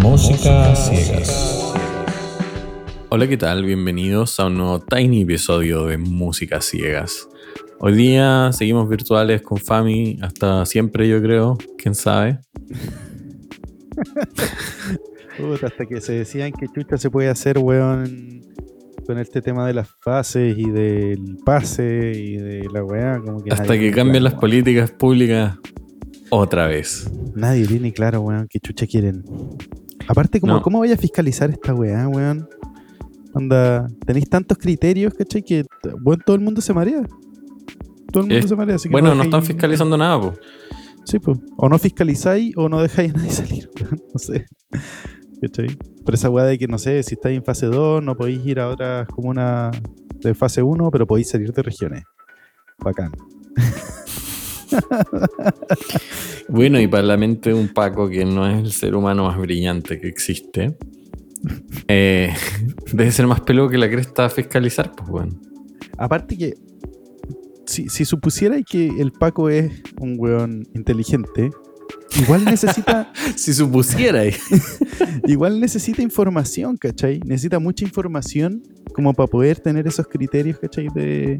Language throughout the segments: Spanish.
Música ciegas. Hola, ¿qué tal? Bienvenidos a un nuevo tiny episodio de Música Ciegas. Hoy día seguimos virtuales con Fami hasta siempre, yo creo. ¿Quién sabe? Puta, hasta que se decían que chucha se puede hacer, weón, con este tema de las fases y del pase y de la weá. Como que Hasta que cambien las políticas públicas otra vez. Nadie tiene claro, weón, qué chucha quieren. Aparte, ¿cómo, No. ¿cómo vaya a fiscalizar esta weá, weón? Onda, tenéis tantos criterios, ¿cachai? Que, bueno, todo el mundo se marea. Todo el mundo Eh, se marea. Así que Bueno, no están fiscalizando nada, pues. Sí, pues. O no fiscalizáis o no dejáis a nadie salir. no sé. ¿Cachai? Pero esa weá de que, no sé, si estáis en fase 2, no podéis ir a otras comunas de fase 1, pero podéis salir de regiones. Bacán. Bueno, y para la mente de un Paco que no es el ser humano más brillante que existe, eh, debe ser más peludo que la cresta a fiscalizar, pues bueno. Aparte que, si, si supusierais que el Paco es un weón inteligente, igual necesita, Si supusiera. igual necesita información, ¿cachai? Necesita mucha información como para poder tener esos criterios, ¿cachai? De,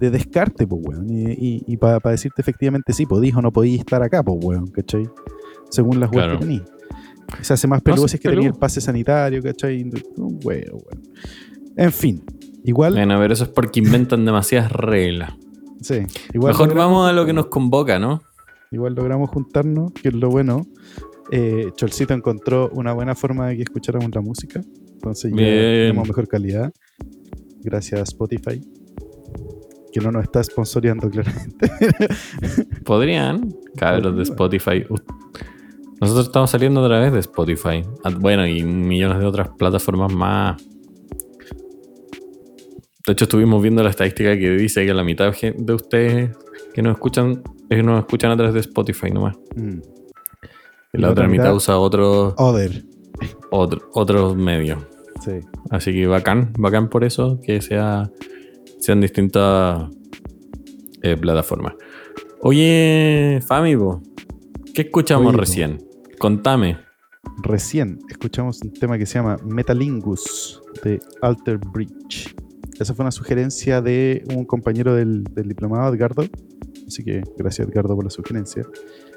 de descarte, pues, weón. Y, y, para decirte efectivamente sí, podís o no podís estar acá, pues, weón, ¿cachai? Según las weas Claro. que tenís. Se hace más No, peludo sí, si es que tenéis el pase sanitario, ¿cachai? Un huevo, weón. En fin, igual. Bueno, a ver, eso es porque inventan demasiadas reglas. sí, igual Mejor logramos- vamos a lo que nos convoca, ¿no? Igual logramos juntarnos, que es lo bueno. Eh, Cholcito encontró una buena forma de que escucháramos la música. Entonces ya tenemos mejor calidad. Gracias a Spotify. Que no nos está sponsoreando claramente. Podrían, cabros de Spotify. Nosotros estamos saliendo otra vez de Spotify. Ah, Bueno, y millones de otras plataformas más. De hecho, estuvimos viendo la estadística que dice que la mitad de ustedes que nos escuchan, es que nos escuchan a través de Spotify nomás. Mm. Y la otra mitad usa otros Other. otro, otros medios. Sí. Así que bacán, bacán por eso que sea, sean distintas eh, plataformas. Oye, Fami, ¿qué escuchamos Oye, po. recién? Contame. Recién escuchamos un tema que se llama Metalingus de Alter Bridge. Esa fue una sugerencia de un compañero del, del diplomado, Edgardo. Así que gracias, Edgardo, por la sugerencia.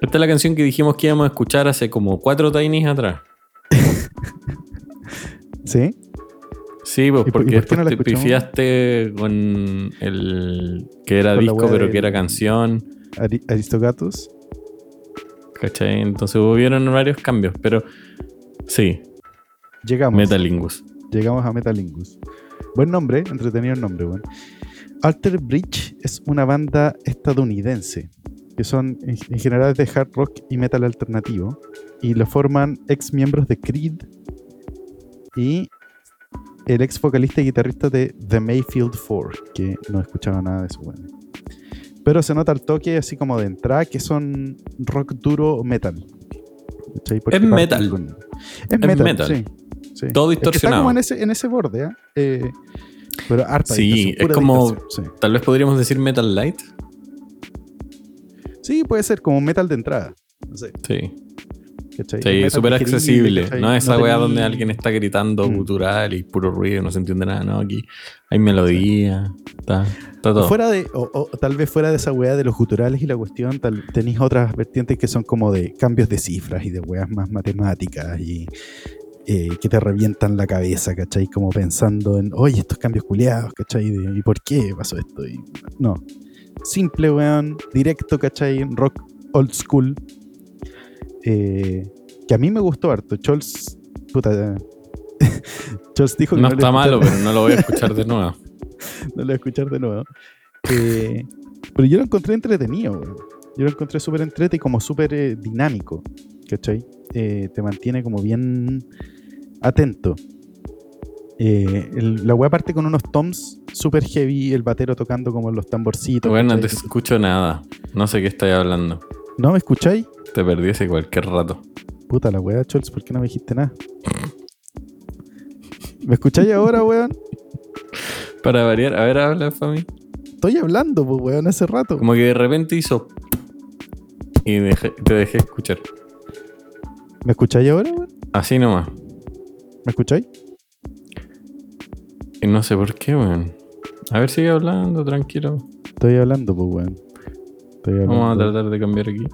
Esta es la canción que dijimos que íbamos a escuchar hace como cuatro tinies atrás. ¿Sí? Sí, pues ¿Y por- y porque por no te pifiaste con el que era Con disco, pero que era canción. Ari- Aristogatus. ¿Cachai? Entonces hubieron varios cambios, pero sí, Llegamos. Metalingus. Llegamos a Metalingus. Buen nombre, entretenido el nombre, weón. Alter Bridge es una banda estadounidense que son en general de hard rock y metal alternativo y lo forman ex miembros de Creed y el ex vocalista y guitarrista de The Mayfield Four, que no escuchaba nada de eso, weón. Pero se nota el toque así como de entrada que son rock duro o metal. Es metal. con- Es metal, metal. sí. sí. Todo Es que está distorsionado. como en ese, en ese borde, ¿ah? Eh, pero harta Sí, es como- Tal vez podríamos decir Metal Light. Sí. Sí, puede ser como metal de entrada. No sé, Sí, ¿cachai? sí, súper accesible. No es esa No weá donde alguien está gritando Mm. gutural y puro ruido, no se entiende nada, ¿no? Aquí hay melodía, está, está O todo. Fuera de, o, o tal vez fuera de esa weá de los guturales y la cuestión, tal, tenéis otras vertientes que son como de cambios de cifras y de weas más matemáticas y eh, que te revientan la cabeza, ¿cachai? Como pensando en, oye, estos cambios culiados, ¿cachai? De, ¿Y por qué pasó esto? Y, no. Simple, weón, directo, ¿cachai? Rock old school. Eh, que a mí me gustó harto. Chols, puta. Chols dijo que No está malo, pero no lo voy a escuchar de nuevo. no lo voy a escuchar de nuevo. Eh, pero yo lo encontré entretenido. Yo lo encontré súper entretenido y como súper eh, dinámico, ¿cachai? Te mantiene como bien atento. Eh, el- la weá parte con unos toms super heavy, el batero tocando como los tamborcitos. Bueno, no te escucho nada. No sé qué estáis hablando. ¿No me escucháis? Te perdí hace cualquier rato. Puta la weá, Chols, ¿por qué no me dijiste nada? ¿Me escucháis ahora, weón? Para variar, a ver, habla, Fami. Estoy hablando, pues, weón, hace rato. Como que de repente hizo. y dejé- te dejé escuchar. ¿Me escucháis ahora, weón? Así nomás. ¿Me escucháis? Y no sé por qué, weón. A ver, sigue hablando, tranquilo. Estoy hablando, pues, weón. Estoy. Vamos a tratar de cambiar aquí.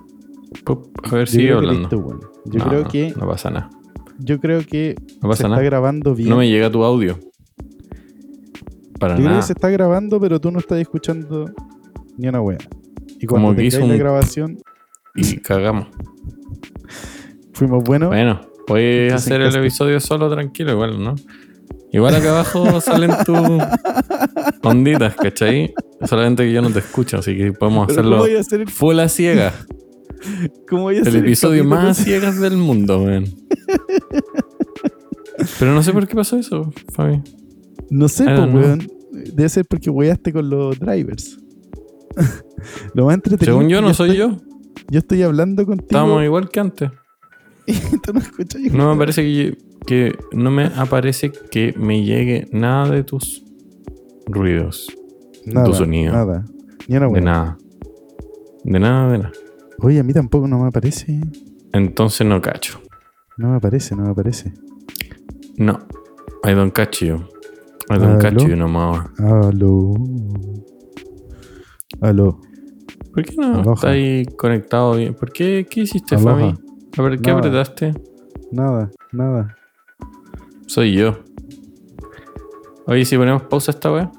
Pup, a ver, sigue creo hablando. listo, weón. Yo No, creo que No pasa nada. yo creo que No se pasa está nada. grabando bien. No me llega tu audio. Para Yo creo nada. que se está grabando, pero tú no estás escuchando ni una wea. Y cuando Como que hizo la grabación, Y cagamos. fuimos buenos. Bueno, puedes Entonces, hacer ¿qué el episodio solo tranquilo, igual, ¿no? Igual acá abajo salen tus onditas, ¿cachai? Solamente que yo no te escucho, así que podemos Pero ¿cómo hacerlo voy a hacer el, full a ciegas. cómo voy a El hacer episodio capítulo más a ciegas del mundo, weón. Pero no sé por qué pasó eso, Fabi. No sé, pues, weón. Debe ser porque weaste con los drivers. Lo más entretenido. Según yo, no soy estoy- yo. Yo estoy hablando contigo. Estábamos igual que antes. y tú no escuchas. No me parece que, que no me aparece que me llegue nada de tus ruidos. nada, tu sonido. Nada. Ni una De nada. De nada, de nada. Oye, a mí tampoco no me aparece. Entonces no cacho. No me aparece, no me aparece. No. I don't catch you. I don't catch ¿Aló? you no more. Aló. Aló. ¿Por qué no Aloha. está ahí conectado bien? ¿Por qué? ¿Qué hiciste, Aloha. Fabi? A ver, ¿qué Nada. apretaste? Nada, nada. Soy yo. Oye, si ponemos pausa a esta weá.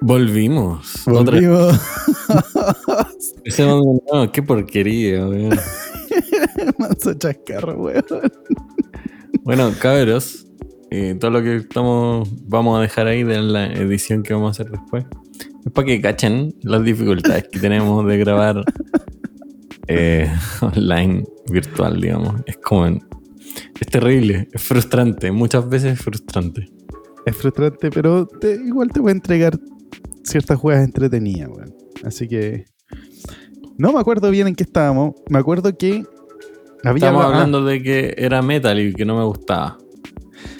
Volvimos. Otra Volvimos. Ese no, qué porquería, weón. Manso chascarro, weón. Bueno, cabros, eh, todo lo que estamos vamos a dejar ahí de la edición que vamos a hacer después es para que cachen las dificultades que tenemos de grabar eh, online, virtual, digamos. Es como. es terrible, es frustrante, muchas veces es frustrante. Es frustrante, pero te- igual te voy a entregar ciertas juegas entretenidas, weón. Así que. No me acuerdo bien en qué estábamos. Me acuerdo que. Había Estamos ah, hablando de que era metal y que no me gustaba.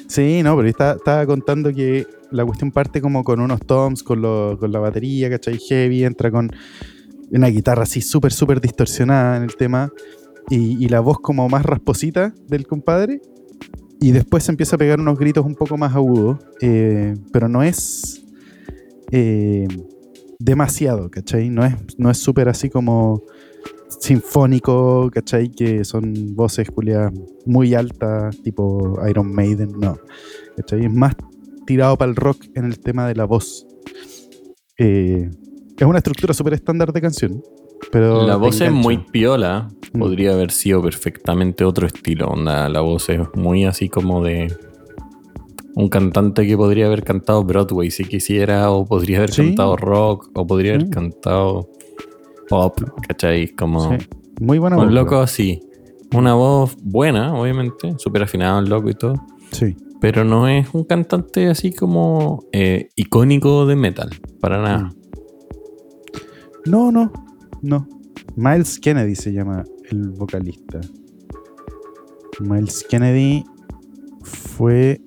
Sí, no, pero estaba, estaba contando que la cuestión parte como con unos toms, con, lo- con la batería, ¿cachai? Heavy, entra con una guitarra así súper, súper distorsionada en el tema y, y la voz como más rasposita del compadre. Y después se empieza a pegar unos gritos un poco más agudos, eh, pero no es eh, demasiado, ¿cachai? No es no es súper así como sinfónico, ¿cachai? Que son voces culiadas muy altas, tipo Iron Maiden, no. ¿cachai? Es más tirado para el rock en el tema de la voz. Eh, es una estructura súper estándar de canción, pero... La voz es muy piola. Mm. Podría haber sido perfectamente otro estilo. Onda, la voz es muy así como de un cantante que podría haber cantado Broadway si quisiera, o podría haber Sí. cantado rock, o podría haber cantado pop, ¿cachai? Como Sí, Muy buena un voz, loco así. Una voz buena, obviamente, súper afinado el loco y todo. Sí. Pero no es un cantante así como eh, icónico de metal, para nada. Mm. No, no, no. Miles Kennedy se llama el vocalista. Miles Kennedy fue.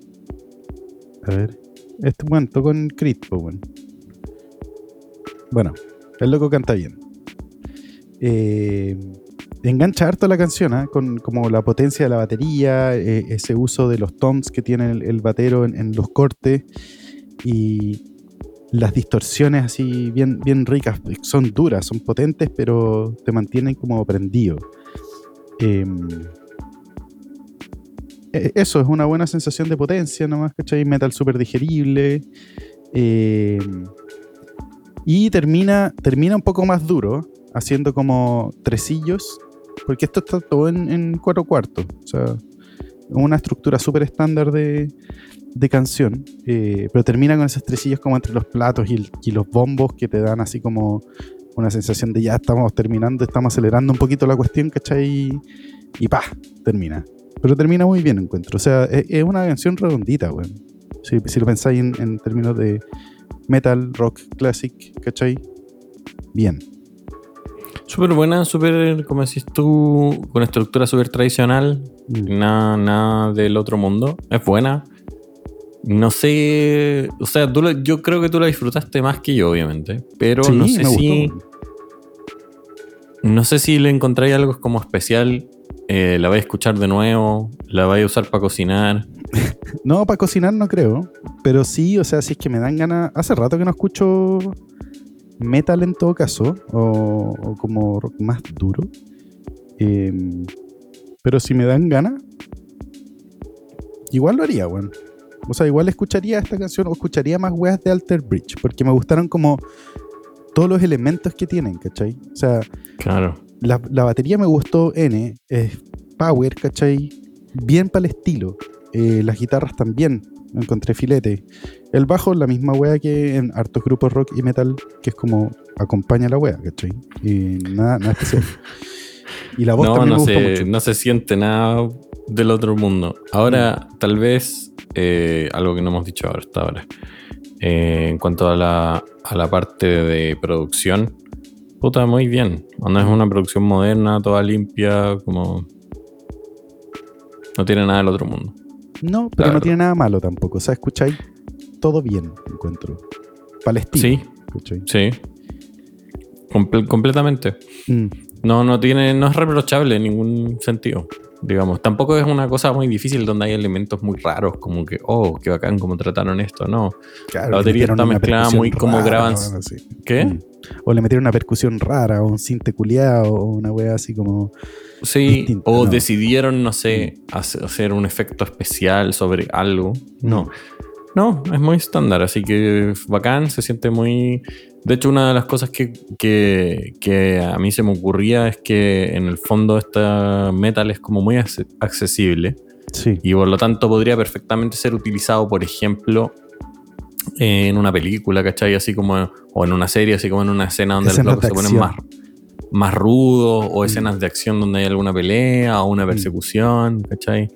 A ver. Este, bueno, Creed, po, bueno. Bueno, el loco canta bien. Eh, engancha harto la canción, ¿ah? con como la potencia de la batería, eh, ese uso de los toms que tiene el, batero en, los cortes y las distorsiones así bien, bien ricas. Son duras, son potentes, pero te mantienen como prendido. Em, eso es una buena sensación de potencia nomás, ¿cachai? Metal súper digerible. Em, y termina, termina un poco más duro, haciendo como tresillos, porque esto está todo en, en cuatro cuartos. O sea, una estructura súper estándar de, canción, eh, pero termina con esos tresillos como entre los platos y, y los bombos que te dan así como una sensación de ya estamos terminando, estamos acelerando un poquito la cuestión, ¿cachai? Y pa, termina. Pero termina muy bien, encuentro. O sea, es, es una canción redondita, weón. Si, si lo pensáis en, en términos de metal, rock, classic, ¿cachai? Bien. Súper buena, súper, como decís tú, con estructura súper tradicional. Mm. Nada, nada del otro mundo. Es buena. No sé. O sea, tú yo creo que tú la disfrutaste más que yo, obviamente. Pero Sí, no sé si. No sé si le encontráis algo como especial. Eh, la vais a escuchar de nuevo. La vais a usar para cocinar. No, para cocinar no creo. Pero sí, o sea, si es que me dan ganas. Hace rato que no escucho metal en todo caso. O, o como rock más duro. Em, pero si me dan ganas, igual lo haría, weón. O sea, igual escucharía esta canción o escucharía más weas de Alter Bridge. Porque me gustaron como todos los elementos que tienen, ¿cachai? O sea, Claro. La, la batería me gustó N, es power, ¿cachai? Bien para el estilo. Eh, las guitarras también, encontré filete. El bajo, la misma wea que en hartos grupos rock y metal, que es como acompaña la wea, ¿cachai? Y nada, nada especial. Y la voz No, también no me gustó se, mucho. no se siente nada del otro mundo. Ahora, tal vez, eh, algo que no hemos dicho ahora, hasta ahora. Eh, en cuanto a la, a la parte de producción, puta, muy bien. No es una producción moderna, toda limpia, como. No tiene nada del otro mundo. No, pero la no verdad. tiene nada malo tampoco. O sea, escucháis todo bien, encuentro. Estilo. Sí, ¿cachai? sí. Comple- completamente. Mm, No, no tiene, no es reprochable en ningún sentido. Digamos, tampoco es una cosa muy difícil donde hay elementos muy raros, como que, oh, qué bacán cómo trataron esto, no. claro, La batería está mezclada muy como graban- sí. ¿Qué? Mm. O le metieron una percusión rara, o un cinte culiao, o una wea así como. Sí, o no. decidieron, no sé, hace- hacer un efecto especial sobre algo. No. No, es muy estándar, así que bacán, se siente muy... De hecho, una de las cosas que, que, que a mí se me ocurría es que en el fondo esta metal es como muy acce- accesible Sí. y por lo tanto podría perfectamente ser utilizado, por ejemplo, en una película, ¿cachai? Así como, o en una serie, así como en una escena donde los locos se ponen más, más rudos, o Mm. escenas de acción donde hay alguna pelea o una persecución, ¿cachai?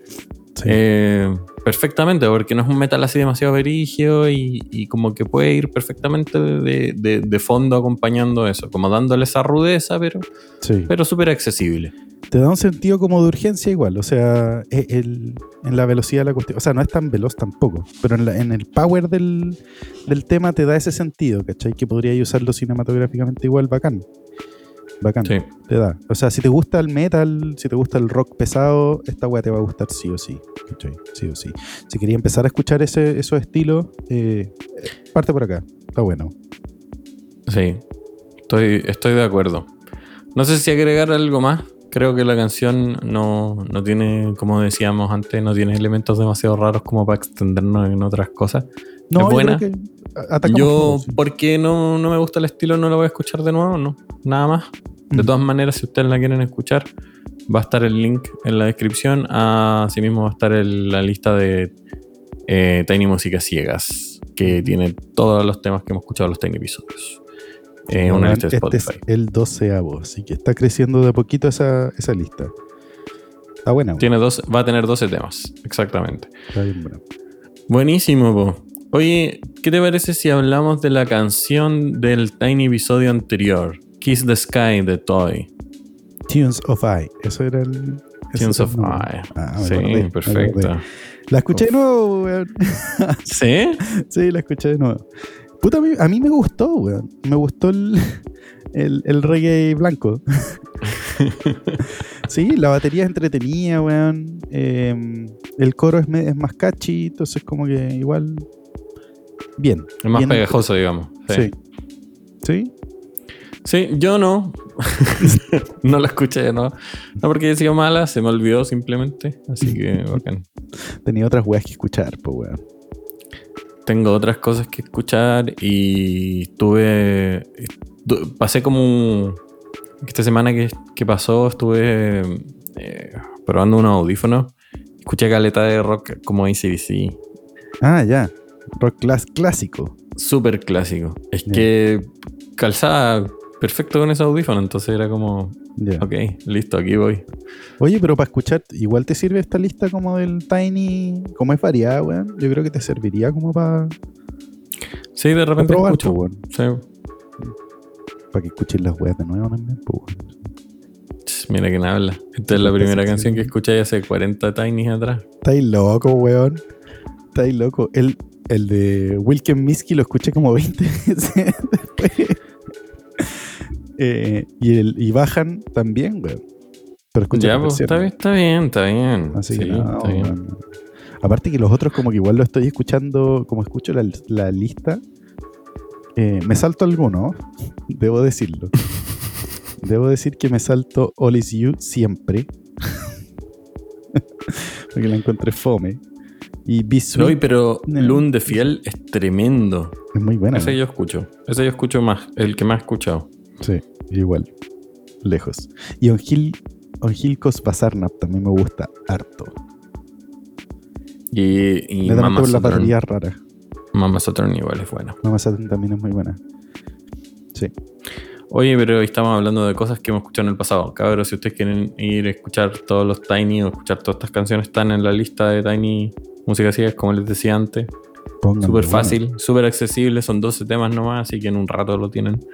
Sí. Eh, perfectamente, porque no es un metal así demasiado verigio y, y como que puede ir perfectamente de, de- de fondo acompañando eso, como dándole esa rudeza, pero, sí. pero súper accesible. Te da un sentido como de urgencia igual. O sea, e- el- en la velocidad de la cuestión. O sea, no es tan veloz tampoco. Pero en, la- en el power del, del tema te da ese sentido, ¿cachai? Que podría usarlo cinematográficamente igual, bacán. Bacán. Sí. Te da. O sea, si te gusta el metal, si te gusta el rock pesado, esta weá te va a gustar sí o sí. ¿cachai? Sí o sí. Si quería empezar a escuchar ese, esos estilos, eh, parte por acá. Está bueno. Sí, estoy, estoy de acuerdo. No sé si agregar algo más. Creo que la canción no, no tiene, como decíamos antes, no tiene elementos demasiado raros como para extendernos en otras cosas. No, ¿Es yo buena? Yo, sí. porque no, no me gusta el estilo, no la voy a escuchar de nuevo, no. Nada más. De Mm. todas maneras, si ustedes la quieren escuchar, va a estar el link en la descripción. Asimismo, va a estar el- la lista de eh, Tiny Músicas Ciegas, que tiene todos los temas que hemos escuchado en los Tiny episodios. Eh, una Bueno, lista de este es Spotify. el doceavo, así que está creciendo de a poquito esa, esa lista. Está buena. Tiene dos, va a tener 12 temas, exactamente. Está bien buena. Buenísimo, po. Oye, ¿qué te parece si hablamos de la canción del Tiny episodio anterior? Kiss the Sky de Toy. Tunes of Eye. Eso era el. Tunes of. Eye. Ah, sí, acordé, perfecto. La escuché de nuevo, weón. ¿Sí? Sí, la escuché de nuevo. Puta, a mí, a mí me gustó, weón. Me gustó el, el, el reggae blanco. sí, la batería es entretenida, weón. Eh, el coro es, es más catchy, entonces como que igual... Bien. Es más bien pegajoso, digamos. Sí. Sí. ¿Sí? Sí, yo no. no la escuché, no. No porque haya sido mala, se me olvidó simplemente. Así que, bacán. Tenía otras weas que escuchar, pues, weón. Tengo otras cosas que escuchar y estuve. estu- Pasé como. Esta semana que, que pasó estuve eh, probando unos audífonos. Escuché caleta de rock como ACDC. Ah, ya. Rock clas- clásico. Súper clásico. Es que calzaba perfecto con ese audífono, entonces era como. Ya. Ok, listo, aquí voy. Oye, pero para escuchar, igual te sirve esta lista como del Tiny, como es variada, weón. Yo creo que te serviría como para Sí, de repente probar, escucho. po, weón. Sí. Para que escuches las weas de nuevo también, weón. Mira quién habla. Esta es la primera canción que escuché hace 40 Tinies atrás. Estáis loco, weón. Estáis loco. El, el de Wilken Miski lo escuché como 20 veces después. Eh, y, el, y bajan también, weón. Pero escuché Ya, pues, está bien, está bien, está bien. Así Sí, que no, está bien. Aparte que los otros como que igual lo estoy escuchando, como escucho la, la lista, eh, me salto alguno, debo decirlo. debo decir que me salto All Is You siempre. Porque la encontré fome. Y Oye, pero No. Loon de Fiel es tremendo. es muy buena. Ese yo escucho. Ese yo escucho más. El que más he escuchado. Sí, igual. Lejos. Y On Hill, On Hilkos Basarnap también me gusta harto. Y, y da Mama por la batería rara. Mama Saturn igual es bueno. Mama Saturn también es muy buena. Sí. Oye, pero hoy estamos hablando de cosas que hemos escuchado en el pasado. Cabros, si ustedes quieren ir a escuchar todos los Tiny o escuchar todas estas canciones, están en la lista de Tiny Música Ciegas, como les decía antes. Súper bueno. fácil, súper accesible. Son 12 temas nomás, así que en un rato lo tienen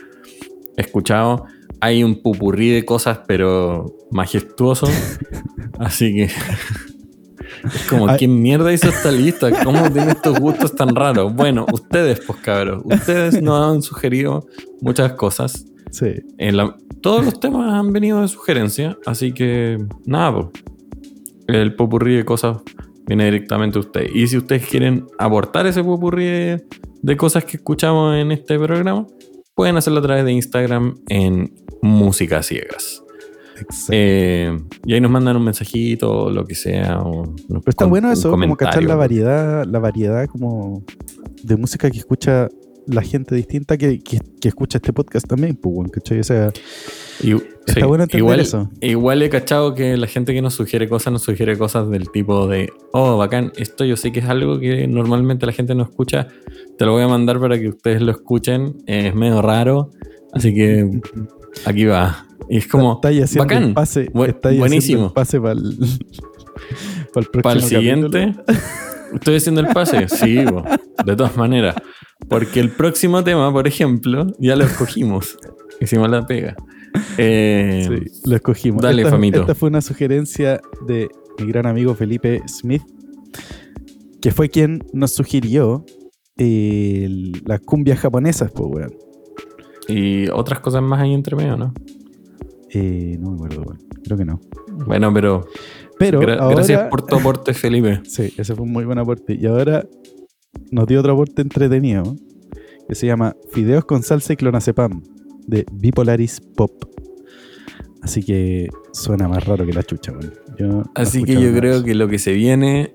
escuchado. Hay un pupurrí de cosas, pero majestuoso. así que. Es como, Ay. ¿quién mierda hizo esta lista? ¿Cómo tiene estos gustos tan raros? Bueno, ustedes, pues cabros, ustedes nos han sugerido muchas cosas. Sí. En la- todos los temas han venido de sugerencia, así que nada, el popurrí de cosas viene directamente de ustedes. Y si ustedes quieren aportar ese popurrí de, de cosas que escuchamos en este programa, pueden hacerlo a través de Instagram en Música Ciegas. Eh, y ahí nos mandan un mensajito o lo que sea. o Pero está bueno eso, como cachar la variedad, la variedad como de música que escucha la gente distinta que, que- que escucha este podcast también, pues, bueno, ¿cachai? O sea, Y- Está sí, bueno entender igual, eso. Igual he cachado que la gente que nos sugiere cosas nos sugiere cosas del tipo de, oh, bacán, esto yo sé que es algo que normalmente la gente no escucha, te lo voy a mandar para que ustedes lo escuchen, es medio raro, así que aquí va. Y es como, estáis haciendo bacán, el pase, bu- haciendo buenísimo. el pase para el, próximo Para el capítulo. siguiente, estoy haciendo el pase, sí, bo, de todas maneras, porque el próximo tema, por ejemplo, ya lo escogimos, hicimos la pega. Eh, Sí, lo escogimos. Dale, esta, Famito. esta fue una sugerencia de mi gran amigo Felipe Smith, que fue quien nos sugirió eh, las cumbias japonesas, pues, weón. Y otras cosas más ahí entre medio, ¿no? Eh, no me acuerdo, weón. Creo que no. Bueno, pero Pero Gra- ahora, Gracias por tu aporte, Felipe. Sí, ese fue un muy buen aporte. Y ahora nos dio otro aporte entretenido que se llama Fideos con salsa y clonazepam de Bipolaris Pop. Así que suena más raro que la chucha, weón. Yo Así que yo creo que lo que se viene.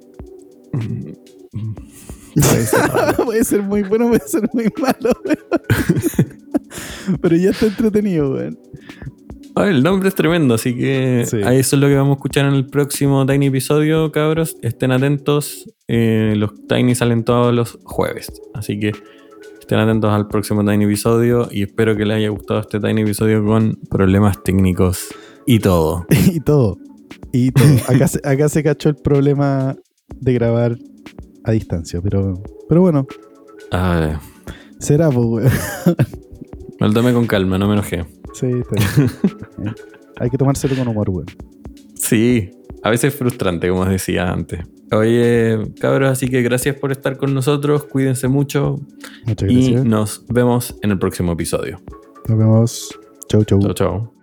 puede ser puede muy bueno, puede ser muy malo. Pero ya está entretenido, weón. Ah, el nombre es tremendo, así que Sí. ahí eso es lo que vamos a escuchar en el próximo Tiny episodio, cabros. Estén atentos. eh, los Tiny salen todos los jueves. Así que estén atentos al próximo Tiny episodio. Y espero que les haya gustado este Tiny episodio con problemas técnicos y todo. Y todo. Y todo. Acá se, acá se cachó el problema de grabar a distancia, pero, pero bueno, Ah, será, pues, weón. con calma, no me enojé. Sí, está bien. Hay que tomárselo con humor, weón. Sí, a veces es frustrante, como decía antes. Oye, cabros, así que gracias por estar con nosotros. Cuídense mucho Muchas y gracias. nos vemos en el próximo episodio. Nos vemos. Chau, chau. Chao, chao.